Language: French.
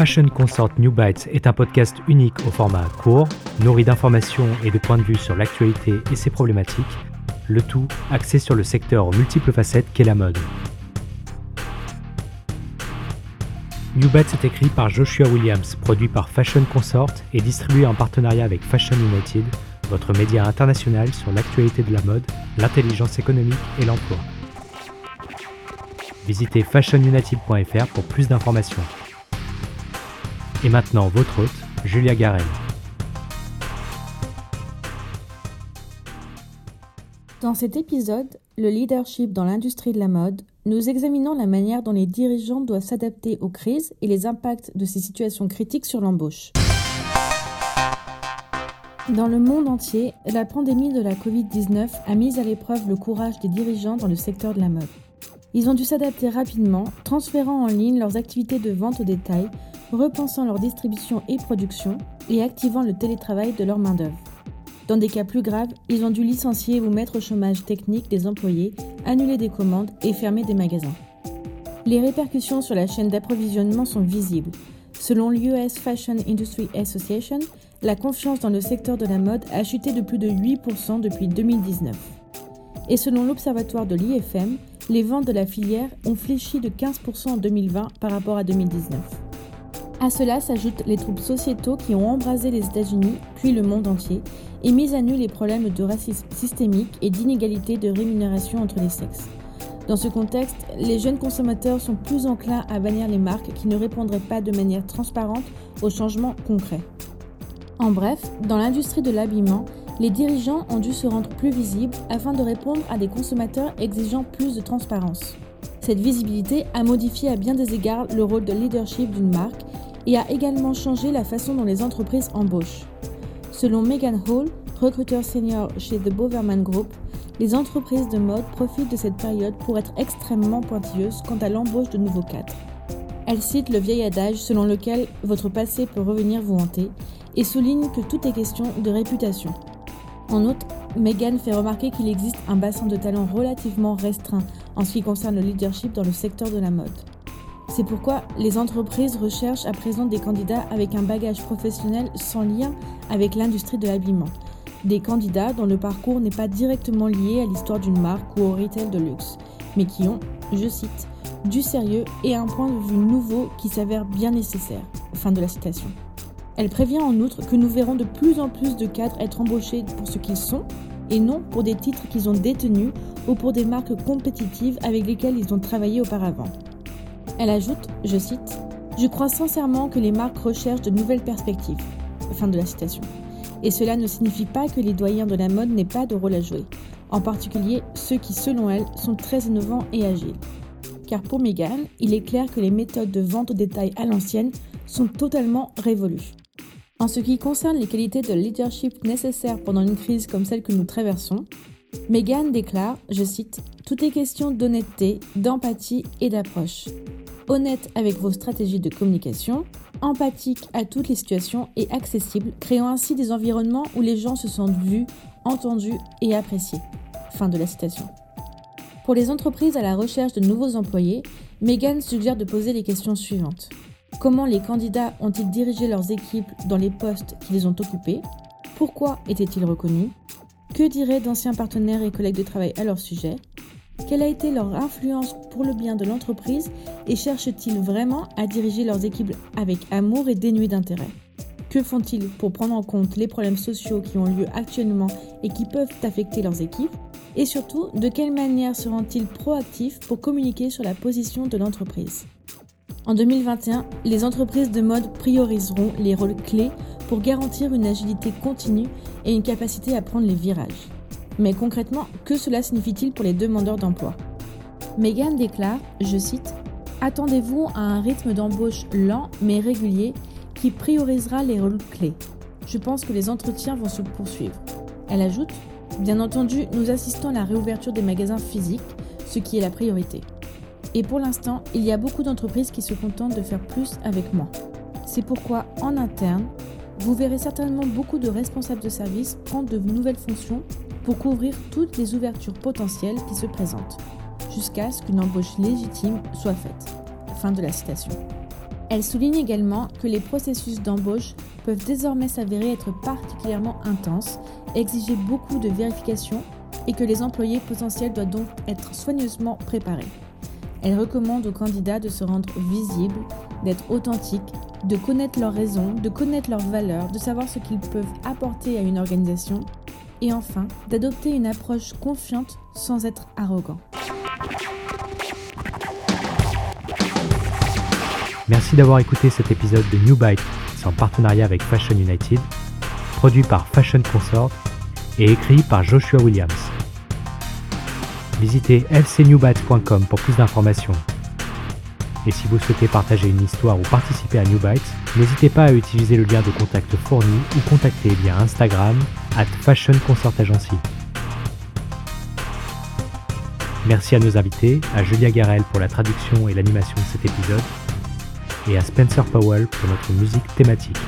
Fashion Consort New Bites est un podcast unique au format court, nourri d'informations et de points de vue sur l'actualité et ses problématiques, le tout axé sur le secteur aux multiples facettes qu'est la mode. New Bites est écrit par Joshua Williams, produit par Fashion Consort et distribué en partenariat avec Fashion United, votre média international sur l'actualité de la mode, l'intelligence économique et l'emploi. Visitez fashionunited.fr pour plus d'informations. Et maintenant, votre hôte, Julia Garel. Dans cet épisode, le leadership dans l'industrie de la mode, nous examinons la manière dont les dirigeants doivent s'adapter aux crises et les impacts de ces situations critiques sur l'embauche. Dans le monde entier, la pandémie de la Covid-19 a mis à l'épreuve le courage des dirigeants dans le secteur de la mode. Ils ont dû s'adapter rapidement, transférant en ligne leurs activités de vente au détail repensant leur distribution et production et activant le télétravail de leur main-d'œuvre. Dans des cas plus graves, ils ont dû licencier ou mettre au chômage technique des employés, annuler des commandes et fermer des magasins. Les répercussions sur la chaîne d'approvisionnement sont visibles. Selon l'US Fashion Industry Association, la confiance dans le secteur de la mode a chuté de plus de 8% depuis 2019. Et selon l'observatoire de l'IFM, les ventes de la filière ont fléchi de 15% en 2020 par rapport à 2019. À cela s'ajoutent les troubles sociétaux qui ont embrasé les États-Unis, puis le monde entier, et mis à nu les problèmes de racisme systémique et d'inégalité de rémunération entre les sexes. Dans ce contexte, les jeunes consommateurs sont plus enclins à bannir les marques qui ne répondraient pas de manière transparente aux changements concrets. En bref, dans l'industrie de l'habillement, les dirigeants ont dû se rendre plus visibles afin de répondre à des consommateurs exigeant plus de transparence. Cette visibilité a modifié à bien des égards le rôle de leadership d'une marque et a également changé la façon dont les entreprises embauchent. Selon Megan Hall, recruteur senior chez The Boverman Group, les entreprises de mode profitent de cette période pour être extrêmement pointilleuses quant à l'embauche de nouveaux cadres. Elle cite le vieil adage selon lequel votre passé peut revenir vous hanter et souligne que tout est question de réputation. En outre, Megan fait remarquer qu'il existe un bassin de talent relativement restreint en ce qui concerne le leadership dans le secteur de la mode. C'est pourquoi les entreprises recherchent à présent des candidats avec un bagage professionnel sans lien avec l'industrie de l'habillement. Des candidats dont le parcours n'est pas directement lié à l'histoire d'une marque ou au retail de luxe, mais qui ont, je cite, du sérieux et un point de vue nouveau qui s'avère bien nécessaire. Fin de la citation. Elle prévient en outre que nous verrons de plus en plus de cadres être embauchés pour ce qu'ils sont et non pour des titres qu'ils ont détenus ou pour des marques compétitives avec lesquelles ils ont travaillé auparavant. Elle ajoute, je cite, Je crois sincèrement que les marques recherchent de nouvelles perspectives. Fin de la citation. Et cela ne signifie pas que les doyens de la mode n'aient pas de rôle à jouer, en particulier ceux qui, selon elle, sont très innovants et agiles. Car pour Megan, il est clair que les méthodes de vente au détail à l'ancienne sont totalement révolues. En ce qui concerne les qualités de leadership nécessaires pendant une crise comme celle que nous traversons, Megan déclare, je cite, Tout est question d'honnêteté, d'empathie et d'approche honnête avec vos stratégies de communication, empathique à toutes les situations et accessible, créant ainsi des environnements où les gens se sentent vus, entendus et appréciés. Fin de la citation. Pour les entreprises à la recherche de nouveaux employés, Megan suggère de poser les questions suivantes. Comment les candidats ont-ils dirigé leurs équipes dans les postes qu'ils ont occupés? Pourquoi étaient-ils reconnus? Que diraient d'anciens partenaires et collègues de travail à leur sujet? Quelle a été leur influence pour le bien de l'entreprise et cherchent-ils vraiment à diriger leurs équipes avec amour et dénués d'intérêt? Que font-ils pour prendre en compte les problèmes sociaux qui ont lieu actuellement et qui peuvent affecter leurs équipes? Et surtout, de quelle manière seront-ils proactifs pour communiquer sur la position de l'entreprise? En 2021, les entreprises de mode prioriseront les rôles clés pour garantir une agilité continue et une capacité à prendre les virages. Mais concrètement, que cela signifie-t-il pour les demandeurs d'emploi? Megan déclare, je cite, Attendez-vous à un rythme d'embauche lent mais régulier qui priorisera les rôles clés. Je pense que les entretiens vont se poursuivre. Elle ajoute, Bien entendu, nous assistons à la réouverture des magasins physiques, ce qui est la priorité. Et pour l'instant, il y a beaucoup d'entreprises qui se contentent de faire plus avec moins. C'est pourquoi, en interne, vous verrez certainement beaucoup de responsables de service prendre de nouvelles fonctions pour couvrir toutes les ouvertures potentielles qui se présentent. jusqu'à ce qu'une embauche légitime soit faite. Fin de la citation. Elle souligne également que les processus d'embauche peuvent désormais s'avérer être particulièrement intenses, exiger beaucoup de vérifications et que les employés potentiels doivent donc être soigneusement préparés. Elle recommande aux candidats de se rendre visibles, d'être authentiques, de connaître leurs raisons, de connaître leurs valeurs, de savoir ce qu'ils peuvent apporter à une organisation et enfin d'adopter une approche confiante sans être arrogant. Merci d'avoir écouté cet épisode de New Bite en partenariat avec Fashion United, produit par Fashion Consort et écrit par Joshua Williams. Visitez fcnewbytes.com pour plus d'informations. Et si vous souhaitez partager une histoire ou participer à New Bytes, n'hésitez pas à utiliser le lien de contact fourni ou contacter via Instagram at Fashion Consort Agency. Merci à nos invités, à Julia Garel pour la traduction et l'animation de cet épisode, et à Spencer Powell pour notre musique thématique.